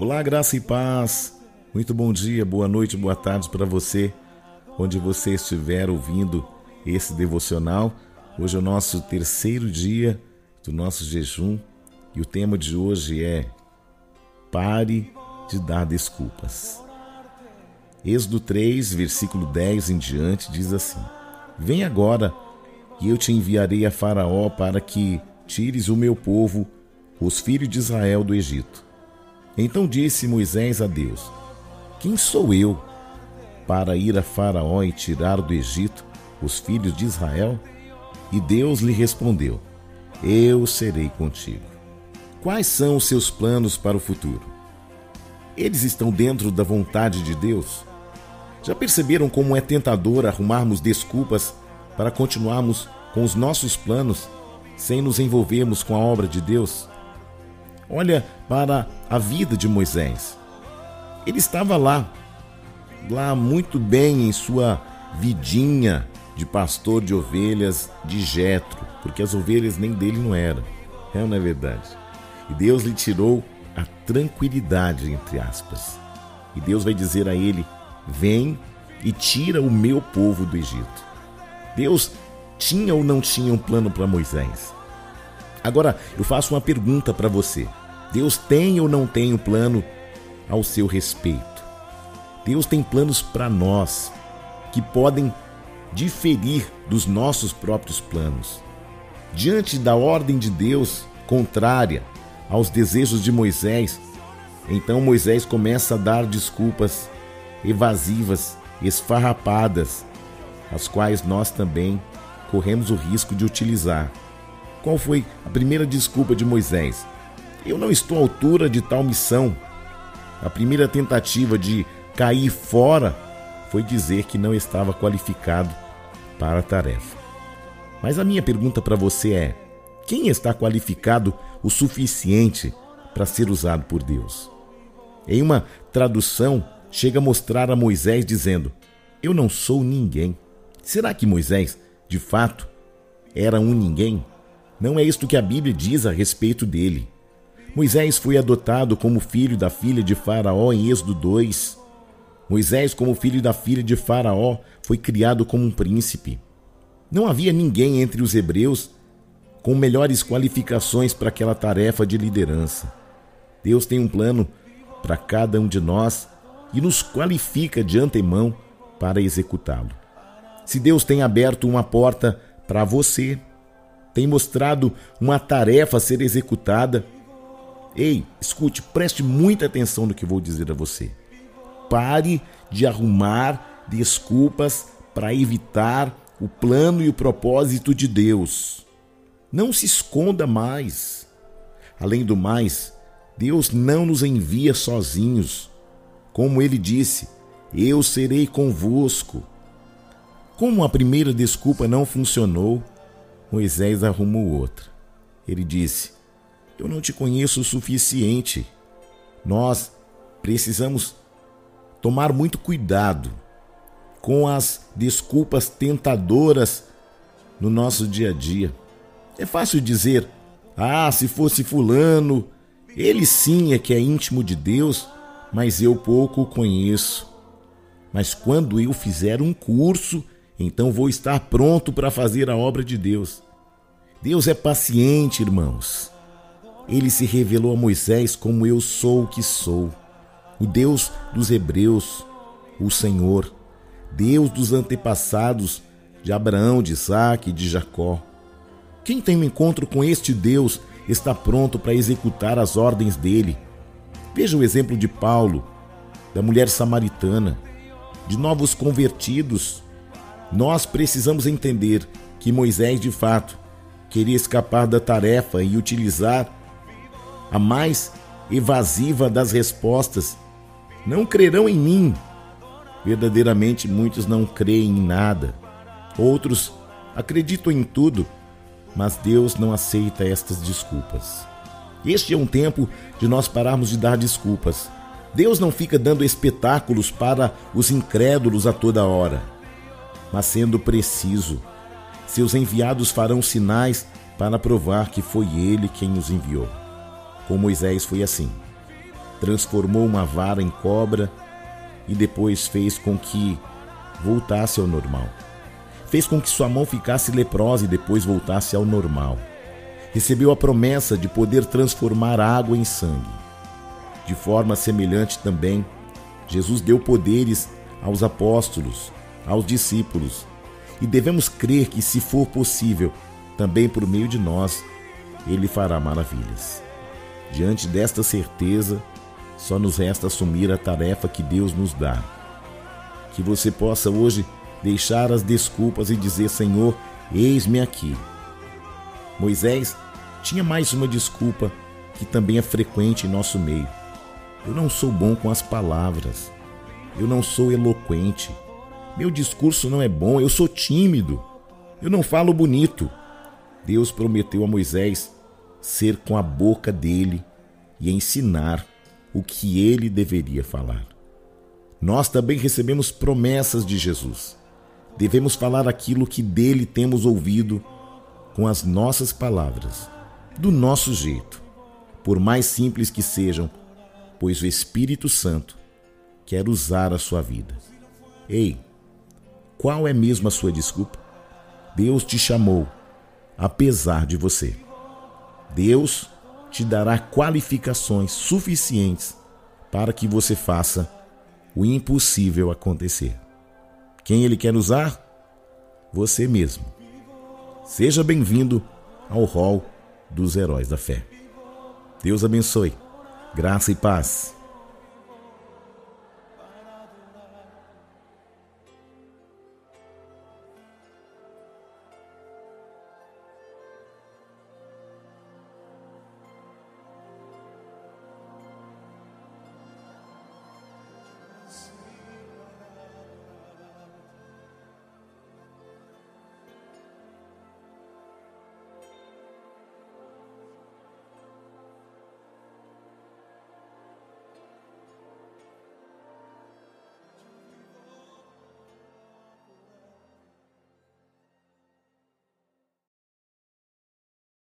Olá, graça e paz. Muito bom dia, boa noite, boa tarde para você, onde você estiver ouvindo esse devocional. Hoje é o nosso terceiro dia do nosso jejum e o tema de hoje é Pare de dar desculpas. Êxodo 3, versículo 10 em diante diz assim: Vem agora e eu te enviarei a Faraó para que tires o meu povo, os filhos de Israel, do Egito. Então disse Moisés a Deus: Quem sou eu para ir a Faraó e tirar do Egito os filhos de Israel? E Deus lhe respondeu: Eu serei contigo. Quais são os seus planos para o futuro? Eles estão dentro da vontade de Deus? Já perceberam como é tentador arrumarmos desculpas para continuarmos com os nossos planos sem nos envolvermos com a obra de Deus? Olha para a vida de Moisés. Ele estava lá, lá muito bem em sua vidinha de pastor de ovelhas de Jetro, porque as ovelhas nem dele não eram. É não é verdade? E Deus lhe tirou a tranquilidade, entre aspas. E Deus vai dizer a ele: Vem e tira o meu povo do Egito. Deus tinha ou não tinha um plano para Moisés? Agora, eu faço uma pergunta para você. Deus tem ou não tem um plano ao seu respeito? Deus tem planos para nós que podem diferir dos nossos próprios planos. Diante da ordem de Deus contrária aos desejos de Moisés, então Moisés começa a dar desculpas evasivas, esfarrapadas, as quais nós também corremos o risco de utilizar. Qual foi a primeira desculpa de Moisés? Eu não estou à altura de tal missão. A primeira tentativa de cair fora foi dizer que não estava qualificado para a tarefa. Mas a minha pergunta para você é: quem está qualificado o suficiente para ser usado por Deus? Em uma tradução, chega a mostrar a Moisés dizendo: Eu não sou ninguém. Será que Moisés, de fato, era um ninguém? Não é isto que a Bíblia diz a respeito dele. Moisés foi adotado como filho da filha de Faraó em Êxodo 2. Moisés, como filho da filha de Faraó, foi criado como um príncipe. Não havia ninguém entre os hebreus com melhores qualificações para aquela tarefa de liderança. Deus tem um plano para cada um de nós e nos qualifica de antemão para executá-lo. Se Deus tem aberto uma porta para você, tem mostrado uma tarefa a ser executada, Ei, escute, preste muita atenção no que vou dizer a você. Pare de arrumar desculpas para evitar o plano e o propósito de Deus. Não se esconda mais. Além do mais, Deus não nos envia sozinhos. Como ele disse, eu serei convosco. Como a primeira desculpa não funcionou, Moisés arrumou outra. Ele disse: eu não te conheço o suficiente. Nós precisamos tomar muito cuidado com as desculpas tentadoras no nosso dia a dia. É fácil dizer: ah, se fosse Fulano, ele sim é que é íntimo de Deus, mas eu pouco o conheço. Mas quando eu fizer um curso, então vou estar pronto para fazer a obra de Deus. Deus é paciente, irmãos ele se revelou a Moisés como eu sou o que sou, o Deus dos Hebreus, o Senhor, Deus dos antepassados de Abraão, de Isaac e de Jacó. Quem tem um encontro com este Deus está pronto para executar as ordens dele. Veja o exemplo de Paulo, da mulher samaritana, de novos convertidos. Nós precisamos entender que Moisés, de fato, queria escapar da tarefa e utilizar a mais evasiva das respostas. Não crerão em mim. Verdadeiramente, muitos não creem em nada. Outros acreditam em tudo, mas Deus não aceita estas desculpas. Este é um tempo de nós pararmos de dar desculpas. Deus não fica dando espetáculos para os incrédulos a toda hora, mas sendo preciso. Seus enviados farão sinais para provar que foi Ele quem os enviou. Com Moisés foi assim. transformou uma vara em cobra e depois fez com que voltasse ao normal. Fez com que sua mão ficasse leprosa e depois voltasse ao normal. Recebeu a promessa de poder transformar água em sangue. De forma semelhante também, Jesus deu poderes aos apóstolos, aos discípulos, e devemos crer que, se for possível, também por meio de nós, Ele fará maravilhas. Diante desta certeza, só nos resta assumir a tarefa que Deus nos dá. Que você possa hoje deixar as desculpas e dizer: Senhor, eis-me aqui. Moisés tinha mais uma desculpa que também é frequente em nosso meio. Eu não sou bom com as palavras. Eu não sou eloquente. Meu discurso não é bom. Eu sou tímido. Eu não falo bonito. Deus prometeu a Moisés ser com a boca dele e ensinar o que ele deveria falar. Nós também recebemos promessas de Jesus. Devemos falar aquilo que dele temos ouvido com as nossas palavras, do nosso jeito, por mais simples que sejam, pois o Espírito Santo quer usar a sua vida. Ei, qual é mesmo a sua desculpa? Deus te chamou, apesar de você. Deus te dará qualificações suficientes para que você faça o impossível acontecer. Quem ele quer usar? Você mesmo. Seja bem-vindo ao Hall dos Heróis da Fé. Deus abençoe. Graça e paz.